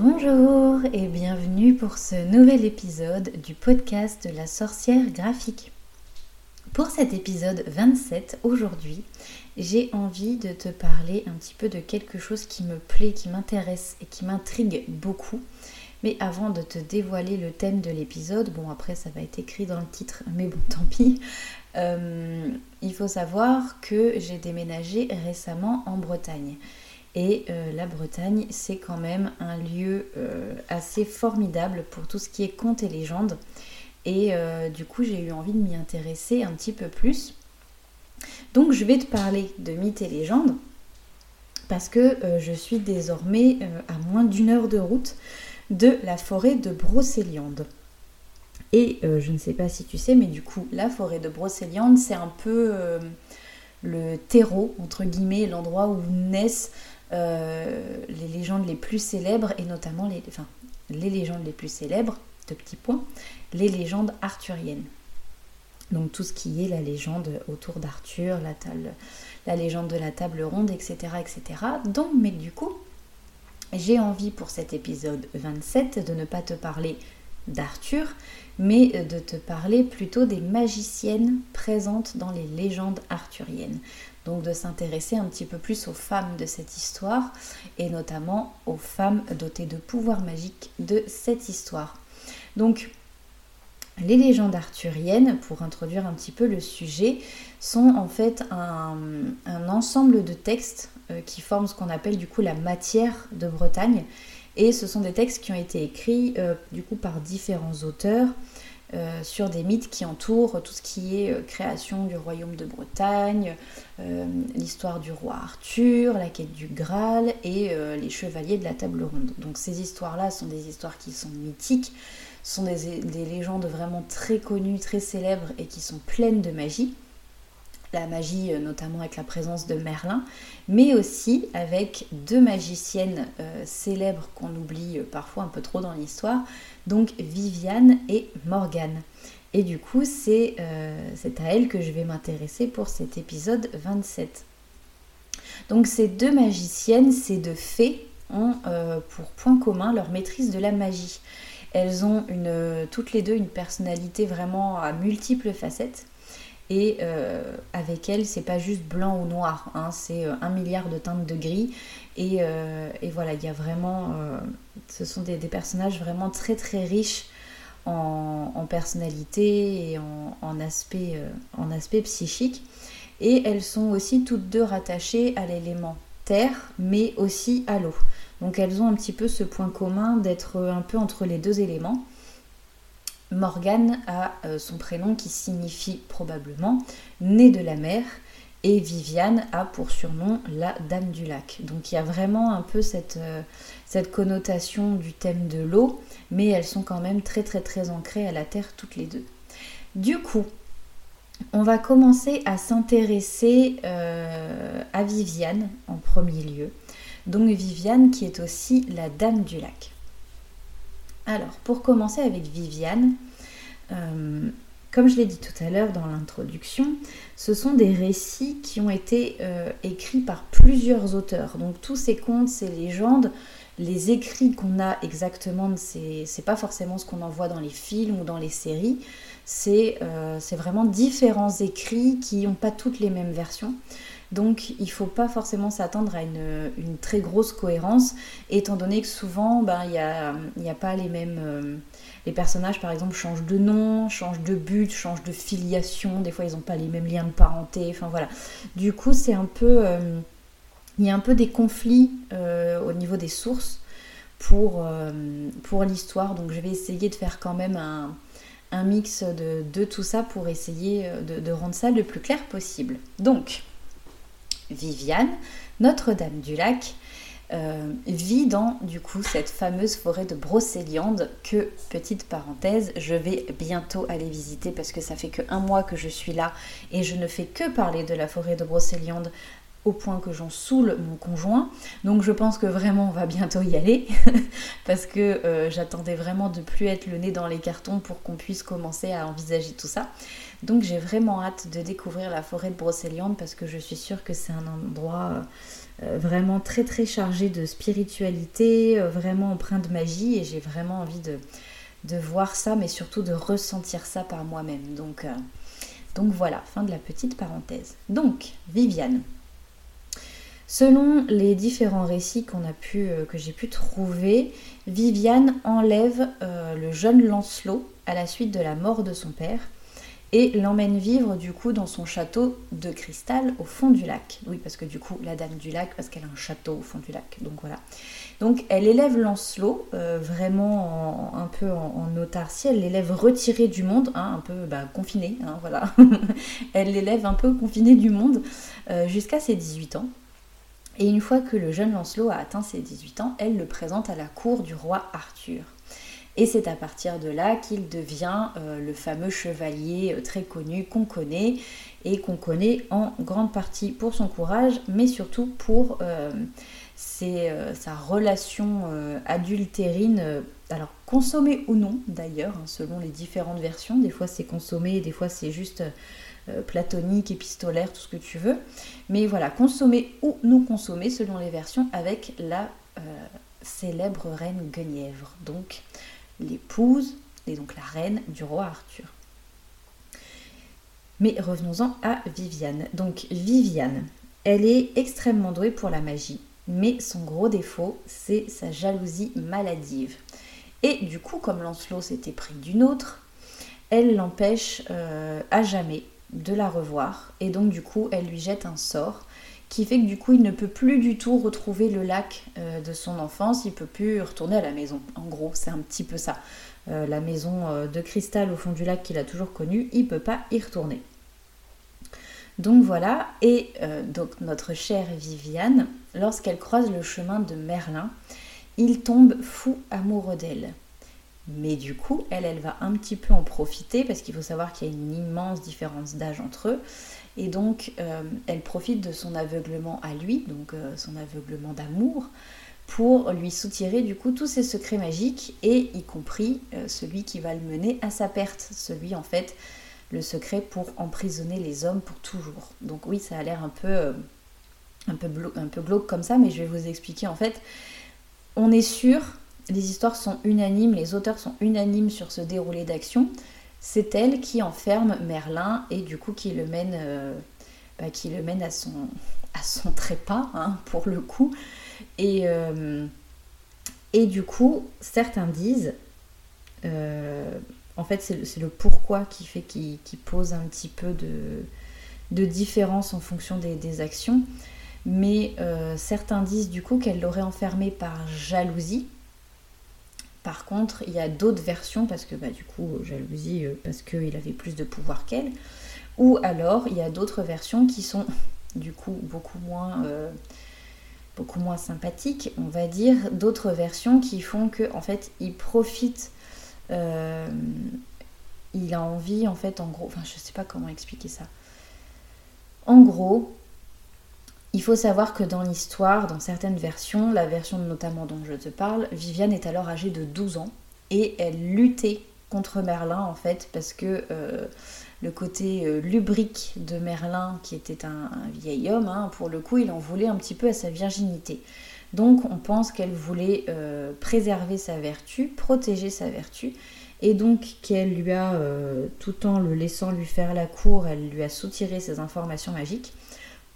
Bonjour et bienvenue pour ce nouvel épisode du podcast la sorcière graphique. Pour cet épisode 27, aujourd'hui, j'ai envie de te parler un petit peu de quelque chose qui me plaît, qui m'intéresse et qui m'intrigue beaucoup. Mais avant de te dévoiler le thème de l'épisode, bon après ça va être écrit dans le titre, mais bon tant pis, euh, il faut savoir que j'ai déménagé récemment en Bretagne. Et euh, la Bretagne, c'est quand même un lieu euh, assez formidable pour tout ce qui est contes et légendes. Et du coup, j'ai eu envie de m'y intéresser un petit peu plus. Donc, je vais te parler de mythes et légendes parce que je suis désormais à moins d'une heure de route de la forêt de Brocéliande. Et euh, je ne sais pas si tu sais, mais du coup, la forêt de Brocéliande, c'est un peu euh, le terreau, entre guillemets, l'endroit où naissent euh, les légendes les plus célèbres, et notamment les, enfin, les légendes les plus célèbres, de petits points, les légendes arthuriennes. Donc tout ce qui est la légende autour d'Arthur, la, la, légende de la table ronde, etc. etc. Donc, mais du coup, j'ai envie pour cet épisode 27 de ne pas te parler d'Arthur, mais de te parler plutôt des magiciennes présentes dans les légendes arthuriennes. Donc de s'intéresser un petit peu plus aux femmes de cette histoire et notamment aux femmes dotées de pouvoirs magiques de cette histoire. Donc les légendes arthuriennes, pour introduire un petit peu le sujet, sont en fait un, ensemble de textes euh, qui forment ce qu'on appelle du coup la matière de Bretagne et ce sont des textes qui ont été écrits euh, du coup par différents auteurs euh, sur des mythes qui entourent tout ce qui est euh, création du royaume de Bretagne, l'histoire du roi Arthur, la quête du Graal et les chevaliers de la table ronde. Donc ces histoires-là sont des histoires qui sont mythiques, sont des légendes vraiment très connues, très célèbres et qui sont pleines de magie la magie euh, notamment avec la présence de Merlin, mais aussi avec deux magiciennes euh, célèbres qu'on oublie euh, parfois un peu trop dans l'histoire, donc Viviane et Morgane. Et du coup, c'est à elle que je vais m'intéresser pour cet épisode 27. Donc ces deux magiciennes, ces deux fées, ont pour point commun leur maîtrise de la magie. Elles ont une, toutes les deux une personnalité vraiment à multiples facettes. Et euh, avec elle, c'est pas juste blanc ou noir, hein, c'est euh, un milliard de teintes de gris. Et, euh, voilà, il y a vraiment. ce sont des, personnages vraiment très très riches en, personnalité et en, aspect, en aspect psychique. Et elles sont aussi toutes deux rattachées à l'élément terre, mais aussi à l'eau. Donc elles ont un petit peu ce point commun d'être un peu entre les deux éléments. Morgane a euh, son prénom qui signifie probablement née de la mer et Viviane a pour surnom la Dame du Lac. Donc il y a vraiment un peu cette, euh, cette connotation du thème de l'eau, mais elles sont quand même très très très ancrées à la terre toutes les deux. Du coup, on va commencer à s'intéresser euh, à Viviane en premier lieu. Donc Viviane qui est aussi la Dame du Lac. Alors, pour commencer avec Viviane, euh, comme je l'ai dit tout à l'heure dans l'introduction, ce sont des récits qui ont été euh, écrits par plusieurs auteurs. Donc tous ces contes, ces légendes, les écrits qu'on a exactement, c'est pas forcément ce qu'on en voit dans les films ou dans les séries. C'est euh, vraiment différents écrits qui n'ont pas toutes les mêmes versions. Donc il ne faut pas forcément s'attendre à une, très grosse cohérence, étant donné que souvent ben, il n'y a, pas les mêmes... Euh, les personnages par exemple changent de nom, changent de but, changent de filiation, des fois ils n'ont pas les mêmes liens de parenté, enfin voilà. Du coup c'est un peu... Euh, il y a un peu des conflits euh, au niveau des sources pour, l'histoire, donc je vais essayer de faire quand même un, mix de, tout ça pour essayer de, de rendre ça le plus clair possible. Donc, Viviane, Notre-Dame du Lac, euh, vit dans du coup cette fameuse forêt de Brocéliande que, petite parenthèse, je vais bientôt aller visiter parce que ça fait que un mois que je suis là et je ne fais que parler de la forêt de Brocéliande au point que j'en saoule mon conjoint. Donc je pense que vraiment on va bientôt y aller parce que euh, j'attendais vraiment de plus être le nez dans les cartons pour qu'on puisse commencer à envisager tout ça. Donc j'ai vraiment hâte de découvrir la forêt de Brocéliande parce que je suis sûre que c'est un endroit euh, vraiment très très chargé de spiritualité, euh, vraiment empreint de magie et j'ai vraiment envie de, de, voir ça mais surtout de ressentir ça par moi-même. Donc, donc voilà, fin de la petite parenthèse. Donc Viviane, Selon les différents récits euh, que j'ai pu trouver, Viviane enlève euh, le jeune Lancelot à la suite de la mort de son père et l'emmène vivre du coup dans son château de cristal au fond du lac. Oui, parce que du coup, la dame du lac, parce qu'elle a un château au fond du lac. Donc voilà. Donc elle élève Lancelot euh, vraiment un peu en, autarcie, elle l'élève retiré du monde, hein, un peu bah, confiné, hein, voilà. elle l'élève un peu confiné du monde jusqu'à ses 18 ans. Et une fois que le jeune Lancelot a atteint ses 18 ans, elle le présente à la cour du roi Arthur. Et c'est à partir de là qu'il devient euh, le fameux chevalier euh, très connu qu'on connaît et qu'on connaît en grande partie pour son courage, mais surtout pour euh, sa relation adultérine, alors consommée ou non d'ailleurs, hein, selon les différentes versions. Des fois c'est consommé, des fois c'est juste euh, platonique, épistolaire, tout ce que tu veux. Mais voilà, consommer ou non consommer selon les versions avec la euh, célèbre reine Guenièvre, donc l'épouse et donc la reine du roi Arthur. Mais revenons-en à Viviane. Donc Viviane, elle est extrêmement douée pour la magie, mais son gros défaut, c'est sa jalousie maladive. Et du coup, comme Lancelot s'était pris d'une autre, elle l'empêche euh, à jamais de la revoir et donc du coup elle lui jette un sort qui fait que du coup il ne peut plus du tout retrouver le lac euh, de son enfance, il peut plus retourner à la maison. En gros, c'est un petit peu ça. Euh, la maison euh, de cristal au fond du lac qu'il a toujours connue, il peut pas y retourner. Donc voilà, et donc notre chère Viviane, lorsqu'elle croise le chemin de Merlin, il tombe fou amoureux d'elle. Mais du coup, elle, elle va un petit peu en profiter parce qu'il faut savoir qu'il y a une immense différence d'âge entre eux. Et donc, euh, elle profite de son aveuglement à lui, donc euh, son aveuglement d'amour, pour lui soutirer du coup tous ses secrets magiques, et y compris euh, celui qui va le mener à sa perte, celui en fait, le secret pour emprisonner les hommes pour toujours. Donc oui, ça a l'air un peu, un, peu un peu glauque comme ça, mais je vais vous expliquer en fait. On est sûr les histoires sont unanimes, les auteurs sont unanimes sur ce déroulé d'action. C'est elle qui enferme Merlin et du coup qui le mène, euh, bah, à, son, trépas, hein, pour le coup. Et, euh, et du coup, certains disent, euh, en fait c'est le pourquoi qui fait qui, pose un petit peu de, différence en fonction des actions. Mais certains disent du coup qu'elle l'aurait enfermé par jalousie par contre, il y a d'autres versions, parce que bah, du coup, jalousie, euh, parce qu'il avait plus de pouvoir qu'elle. Ou alors, il y a d'autres versions qui sont du coup beaucoup moins, euh, beaucoup moins sympathiques, on va dire. D'autres versions qui font que, en fait, il profite. Euh, il a envie, en fait, en gros. Enfin, je sais pas comment expliquer ça. En gros, il faut savoir que dans l'histoire, dans certaines versions, la version notamment dont je te parle, Viviane est alors âgée de 12 ans et elle luttait contre Merlin en fait parce que euh, le côté euh, lubrique de Merlin, qui était un, vieil homme, hein, pour le coup, il en voulait un petit peu à sa virginité. Donc on pense qu'elle voulait euh, préserver sa vertu, protéger sa vertu, et donc qu'elle lui a, tout en le laissant lui faire la cour, elle lui a soutiré ses informations magiques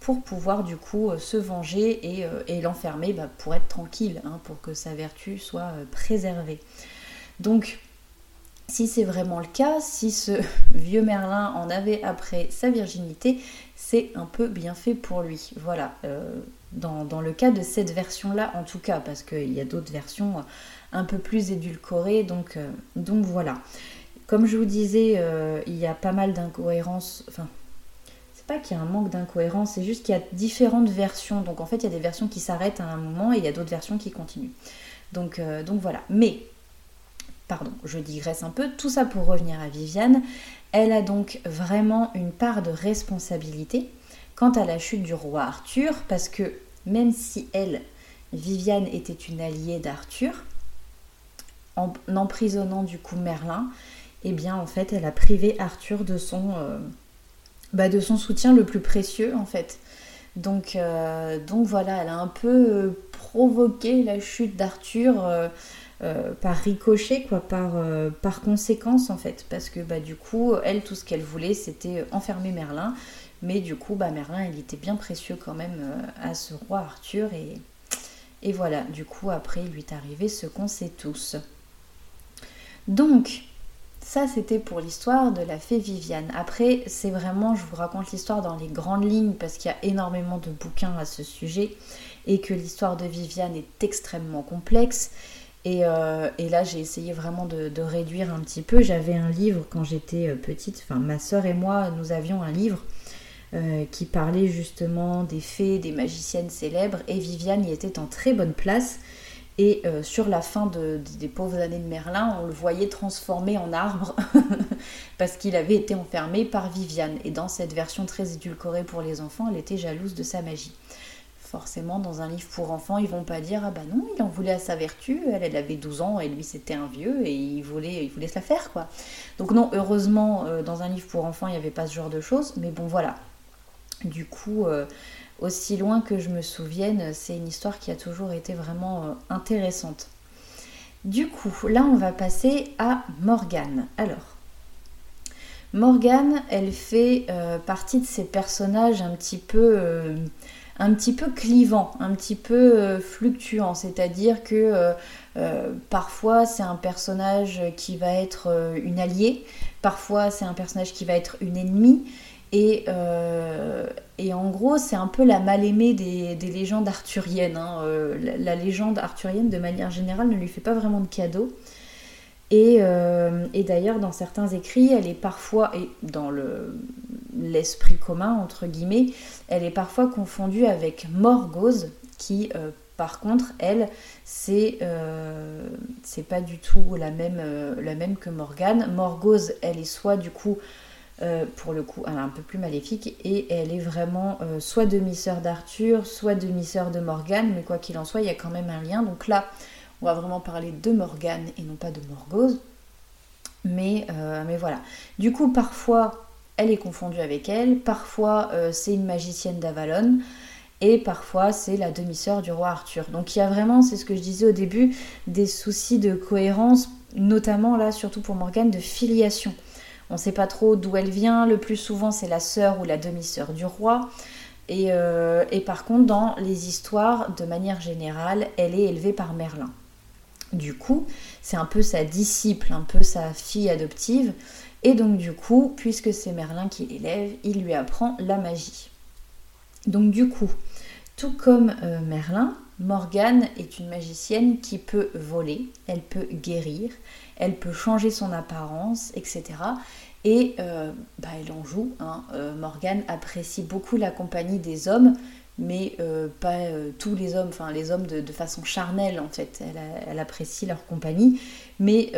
pour pouvoir du coup euh, se venger et, euh, l'enfermer bah, pour être tranquille, hein, pour que sa vertu soit euh, préservée. Donc si c'est vraiment le cas, si ce vieux Merlin en avait après sa virginité, c'est un peu bien fait pour lui. Voilà, dans, le cas de cette version-là en tout cas, parce qu'il y a d'autres versions un peu plus édulcorées, donc, donc voilà. Comme je vous disais, il y a pas mal d'incohérences, pas qu'il y a un manque d'incohérence, c'est juste qu'il y a différentes versions. Donc en fait, il y a des versions qui s'arrêtent à un moment et il y a d'autres versions qui continuent. Donc, euh, donc voilà. Mais, pardon, je digresse un peu. Tout ça pour revenir à Viviane. Elle a donc vraiment une part de responsabilité quant à la chute du roi Arthur, parce que même si elle, Viviane, était une alliée d'Arthur, en emprisonnant du coup Merlin, eh bien en fait elle a privé Arthur de son, euh, bah, de son soutien le plus précieux en fait. Donc, euh, donc voilà, elle a un peu provoqué la chute d'Arthur euh, par ricochet, quoi, par, euh, par conséquence en fait. Parce que bah, du coup, elle, tout ce qu'elle voulait, c'était enfermer Merlin. Mais du coup, bah, Merlin, il était bien précieux quand même euh, à ce roi Arthur. Et voilà, du coup, après, il lui est arrivé ce qu'on sait tous. Donc, ça, c'était pour l'histoire de la fée Viviane. Après, c'est vraiment, je vous raconte l'histoire dans les grandes lignes parce qu'il y a énormément de bouquins à ce sujet et que l'histoire de Viviane est extrêmement complexe. Euh, et, là, j'ai essayé vraiment de, réduire un petit peu. J'avais un livre quand j'étais euh, petite, enfin ma soeur et moi, nous avions un livre euh, qui parlait justement des fées, des magiciennes célèbres, et Viviane y était en très bonne place. Et sur la fin des pauvres années de Merlin, on le voyait transformé en arbre parce qu'il avait été enfermé par Viviane. Et dans cette version très édulcorée pour les enfants, elle était jalouse de sa magie forcément dans un livre pour enfants, ils vont pas dire ah bah non, il en voulait à sa vertu, elle, avait 12 ans et lui c'était un vieux et il voulait, il se la faire quoi. Donc non, heureusement euh, dans un livre pour enfants il n'y avait pas ce genre de choses, mais bon voilà. Du coup, euh, aussi loin que je me souvienne, c'est une histoire qui a toujours été vraiment euh, intéressante. Du coup, là on va passer à Morgane. Alors, Morgane, elle fait partie de ces personnages un petit peu un petit peu clivant, un petit peu euh, fluctuant, c'est-à-dire que euh, euh, parfois c'est un personnage qui va être une alliée, parfois c'est un personnage qui va être une ennemie, et, en gros c'est un peu la mal-aimée des, légendes arthuriennes. Hein. La, légende arthurienne de manière générale ne lui fait pas vraiment de cadeau. Et, et d'ailleurs, dans certains écrits, elle est parfois, et dans le, l'esprit commun, entre guillemets, elle est parfois confondue avec Morgause, qui, euh, par contre, elle, c'est euh, pas du tout la même, euh, que Morgane. Morgause, elle est soit du coup, pour le coup, un peu plus maléfique, et elle est vraiment soit demi-sœur d'Arthur, soit demi-sœur de Morgane, mais quoi qu'il en soit, il y a quand même un lien. Donc là, on va vraiment parler de Morgane et non pas de Morgause. Mais, mais voilà. Du coup, parfois, elle est confondue avec elle. Parfois, euh, c'est une magicienne d'Avalon. Et parfois, c'est la demi-sœur du roi Arthur. Donc il y a vraiment, c'est ce que je disais au début, des soucis de cohérence, notamment là, surtout pour Morgane, de filiation. On ne sait pas trop d'où elle vient. Le plus souvent, c'est la sœur ou la demi-sœur du roi. Et, euh, et, par contre, dans les histoires, de manière générale, elle est élevée par Merlin. Du coup, c'est un peu sa disciple, un peu sa fille adoptive. Et donc du coup, puisque c'est Merlin qui l'élève, il lui apprend la magie. Donc du coup, tout comme euh, Merlin, Morgane est une magicienne qui peut voler, elle peut guérir, elle peut changer son apparence, etc. Et euh, bah, elle en joue. Hein. Euh, Morgane apprécie beaucoup la compagnie des hommes, mais pas tous les hommes, enfin les hommes de, façon charnelle en fait. Elle, apprécie leur compagnie, mais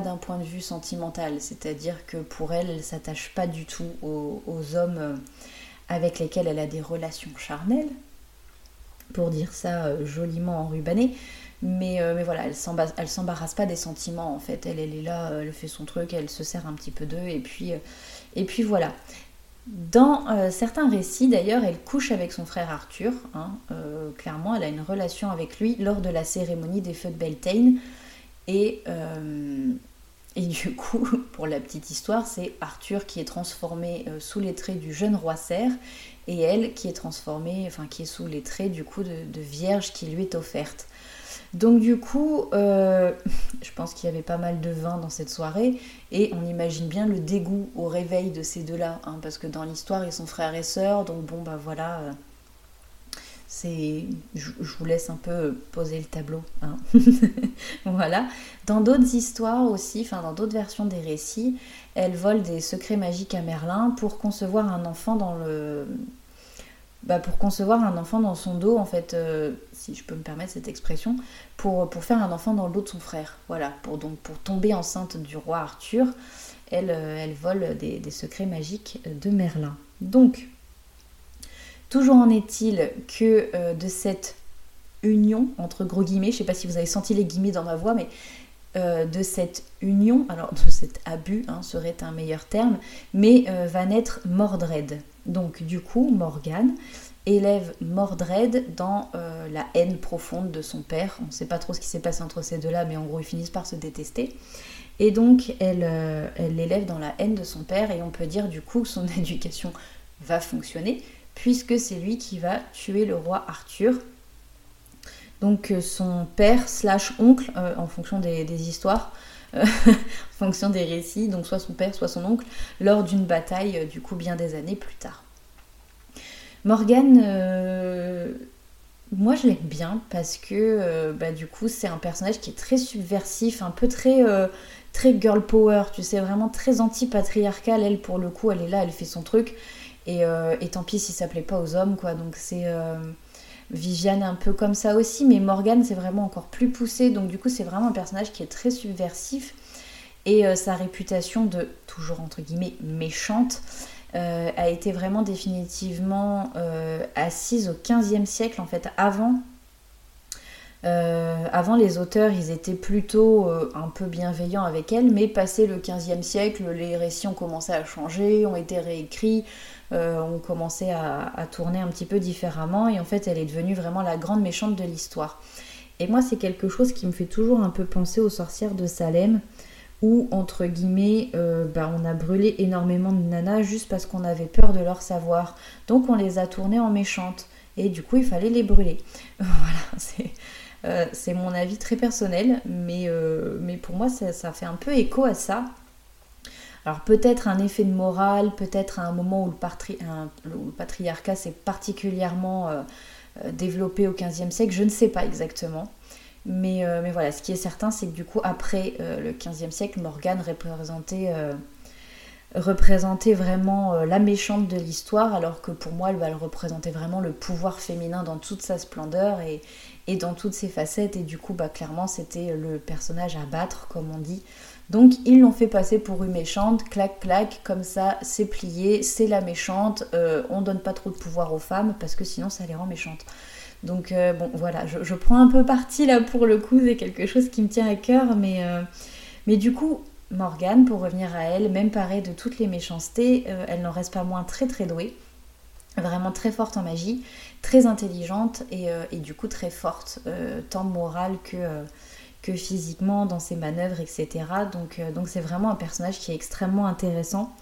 d'un point de vue sentimental, c'est-à-dire que pour elle, elle s'attache pas du tout aux, hommes euh, avec lesquels elle a des relations charnelles, pour dire ça euh, joliment enrubanné. Mais, euh, mais voilà, elle s'embarrasse pas des sentiments en fait. Elle, est là, elle fait son truc, elle se sert un petit peu d'eux et puis, puis voilà. Dans certains récits, d'ailleurs, elle couche avec son frère Arthur. Hein, clairement, elle a une relation avec lui lors de la cérémonie des feux de Beltane. Et, euh, du coup, pour la petite histoire, c'est Arthur qui est transformé euh, sous les traits du jeune roi cerf et elle qui est transformée, enfin qui est sous les traits du coup de, vierge qui lui est offerte. Donc du coup, euh, je pense qu'il y avait pas mal de vin dans cette soirée et on imagine bien le dégoût au réveil de ces deux-là, hein, parce que dans l'histoire ils sont frères et sœurs, donc bon bah voilà, c'est je, vous laisse un peu poser le tableau hein. voilà dans d'autres histoires aussi enfin dans d'autres versions des récits elle vole des secrets magiques à Merlin pour concevoir un enfant dans le bah, pour concevoir un enfant dans son dos en fait euh, si je peux me permettre cette expression pour, faire un enfant dans le dos de son frère. Voilà. Pour donc pour tomber enceinte du roi Arthur elle, euh, vole des, secrets magiques de Merlin. Donc Toujours en est-il que de cette union, entre gros guillemets, je sais pas si vous avez senti les guillemets dans ma voix, mais de cette union, alors de cet abus hein, serait un meilleur terme, mais va naître Mordred. Donc du coup, Morgane élève Mordred dans euh, la haine profonde de son père. On ne sait pas trop ce qui s'est passé entre ces deux-là, mais en gros, ils finissent par se détester. Et donc, elle euh, l'élève dans la haine de son père, et on peut dire du coup que son éducation va fonctionner, puisque c'est lui qui va tuer le roi Arthur. Donc, euh, son père slash oncle, en fonction des, histoires, en fonction des récits, donc soit son père, soit son oncle, lors d'une bataille, du coup, bien des années plus tard. Morgane, euh, moi je l'aime bien parce que euh, bah, du coup c'est un personnage qui est très subversif, un peu très, euh, très girl power, tu sais, vraiment très anti-patriarcal. Elle pour le coup, elle est là, elle fait son truc. Et, tant pis si ça plaît pas aux hommes, quoi. Donc c'est. Viviane un peu comme ça aussi, mais Morgane c'est vraiment encore plus poussé. Donc du coup c'est vraiment un personnage qui est très subversif. Et sa réputation de, toujours entre guillemets, méchante, euh, a été vraiment définitivement euh, assise au XVe siècle, en fait, avant. Euh, avant, les auteurs, ils étaient plutôt un peu bienveillants avec elle, mais passé le XVe siècle, les récits ont commencé à changer, ont été réécrits, ont commencé à, tourner un petit peu différemment, et en fait, elle est devenue vraiment la grande méchante de l'histoire. Et moi, c'est quelque chose qui me fait toujours un peu penser aux sorcières de Salem, où, entre guillemets, euh, bah, on a brûlé énormément de nanas juste parce qu'on avait peur de leur savoir. Donc on les a tournées en méchantes. Et du coup, il fallait les brûler. voilà, euh, c'est mon avis très personnel, mais, euh, pour moi, ça, fait un peu écho à ça. Alors peut-être un effet de morale, peut-être à un moment où le, patriarcat s'est particulièrement développé au XVe siècle, je ne sais pas exactement. Euh, mais, voilà, ce qui est certain, c'est que du coup, après euh, le XVe siècle, Morgane représentait, euh, vraiment la méchante de l'histoire, alors que pour moi, elle va vraiment le pouvoir féminin dans toute sa splendeur et, et dans toutes ses facettes. Et du coup, bah, clairement, c'était le personnage à battre, comme on dit. Donc, ils l'ont fait passer pour une méchante, clac, clac, comme ça, c'est plié, c'est la méchante. on donne pas trop de pouvoir aux femmes parce que sinon, ça les rend méchantes. Donc euh, bon voilà, je, prends un peu parti là pour le coup, c'est quelque chose qui me tient à cœur, mais, euh, mais du coup, Morgane, pour revenir à elle, même parée de toutes les méchancetés, euh, elle n'en reste pas moins très très douée, vraiment très forte en magie, très intelligente et, du coup très forte, tant morale que, que physiquement dans ses manœuvres, etc. Donc donc c'est vraiment un personnage qui est extrêmement intéressant.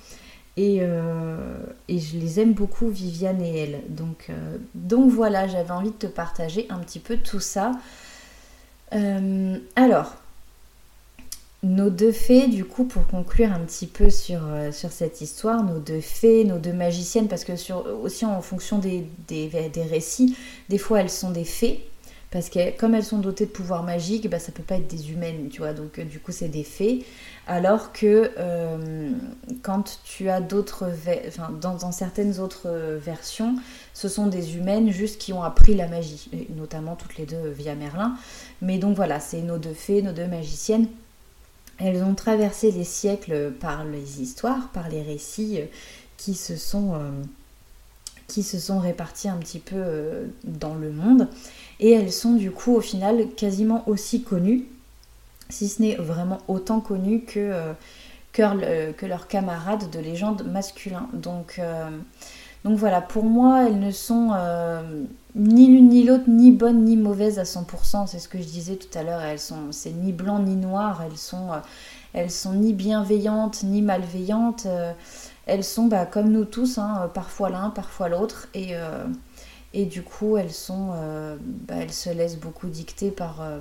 Euh, et, je les aime beaucoup, Viviane et elle. Donc, euh, donc voilà, j'avais envie de te partager un petit peu tout ça. Euh, alors, nos deux fées, du coup, pour conclure un petit peu sur, sur cette histoire, nos deux fées, nos deux magiciennes, parce que sur, aussi en fonction des, des, des récits, des fois elles sont des fées, parce que comme elles sont dotées de pouvoirs magiques, bah, ça peut pas être des humaines, tu vois, donc euh, du coup c'est des fées. Alors que euh, quand tu as d'autres, enfin, dans, certaines autres versions, ce sont des humaines juste qui ont appris la magie, notamment toutes les deux via Merlin. Mais donc voilà, c'est nos deux fées, nos deux magiciennes. Elles ont traversé les siècles par les histoires, par les récits euh, qui se sont, qui se sont répartis un petit peu dans le monde et elles sont du coup au final quasiment aussi connues, si ce n'est vraiment autant connues que, euh, leurs camarades de légende masculin. Donc, euh, donc voilà, pour moi, elles ne sont euh, ni l'une ni l'autre, ni bonnes ni mauvaises à 100%, c'est ce que je disais tout à l'heure, elles sont, c'est ni blanc ni noir, elles sont, elles sont ni bienveillantes ni malveillantes, elles sont bah, comme nous tous, hein, parfois l'un, parfois l'autre, et du coup, elles sont, euh, bah, elles se laissent beaucoup dicter par, euh,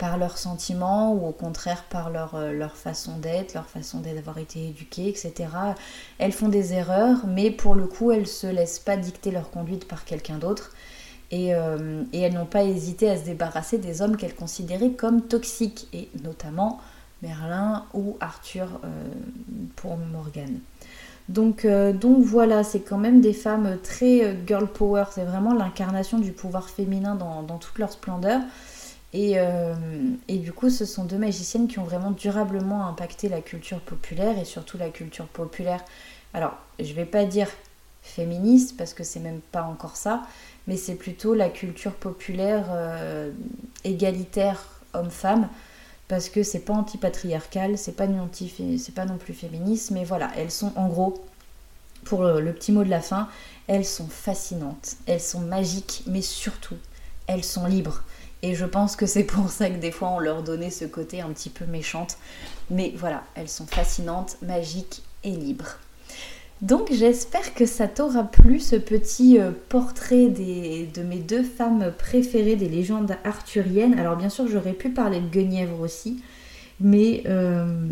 par leurs sentiments ou au contraire par leur, euh, façon d'être, leur façon d'avoir été éduquées, etc. Elles font des erreurs, mais pour le coup, elles se laissent pas dicter leur conduite par quelqu'un d'autre. Et, et, elles n'ont pas hésité à se débarrasser des hommes qu'elles considéraient comme toxiques, et notamment Merlin ou Arthur pour Morgane. Donc, euh, donc voilà, c'est quand même des femmes très euh, girl power, c'est vraiment l'incarnation du pouvoir féminin dans, toute leur splendeur. Euh, et, du coup, ce sont deux magiciennes qui ont vraiment durablement impacté la culture populaire et surtout la culture populaire. Alors, je vais pas dire féministe, parce que c'est même pas encore ça, mais c'est plutôt la culture populaire égalitaire homme-femme parce que c'est pas antipatriarcal, c'est pas, c'est pas non plus féministe, mais voilà, elles sont en gros, pour le, petit mot de la fin, elles sont fascinantes, elles sont magiques, mais surtout, elles sont libres. Et je pense que c'est pour ça que des fois on leur donnait ce côté un petit peu méchante. Mais voilà, elles sont fascinantes, magiques et libres. Donc j'espère que ça t'aura plu ce petit euh, portrait de mes deux femmes préférées des légendes arthuriennes. Alors bien sûr j'aurais pu parler de Guenièvre aussi, mais euh,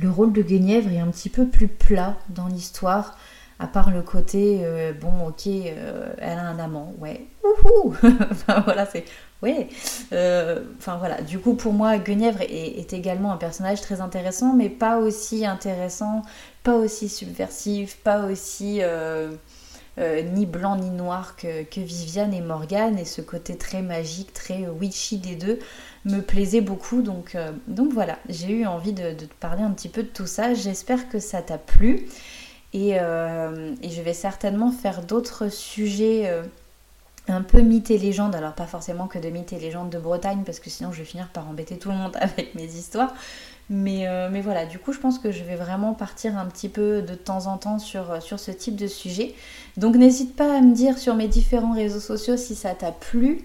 le rôle de Guenièvre est un petit peu plus plat dans l'histoire, à part le côté euh, bon ok elle a un amant, ouais, enfin voilà c'est ouais. enfin voilà, du coup pour moi Guenièvre est, également un personnage très intéressant, mais pas aussi intéressant pas aussi subversif, pas aussi euh, euh, ni blanc ni noir que, Viviane et Morgane. Et ce côté très magique, très witchy des deux me plaisait beaucoup. Donc, euh, donc voilà, j'ai eu envie de, te parler un petit peu de tout ça. J'espère que ça t'a plu. Et, et, je vais certainement faire d'autres sujets un peu mythes et légendes, alors pas forcément que de mythes et légendes de Bretagne, parce que sinon je vais finir par embêter tout le monde avec mes histoires, euh, mais, voilà, du coup, je pense que je vais vraiment partir un petit peu de temps en temps sur, euh, ce type de sujet. Donc n'hésite pas à me dire sur mes différents réseaux sociaux si ça t'a plu.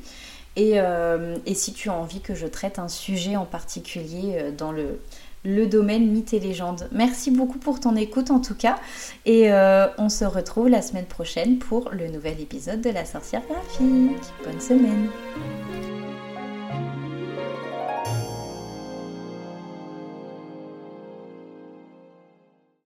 Et, euh, si tu as envie que je traite un sujet en particulier dans le, le domaine mythes et légendes. Merci beaucoup pour ton écoute en tout cas et on se retrouve la semaine prochaine pour le nouvel épisode de la sorcière graphique. Bonne semaine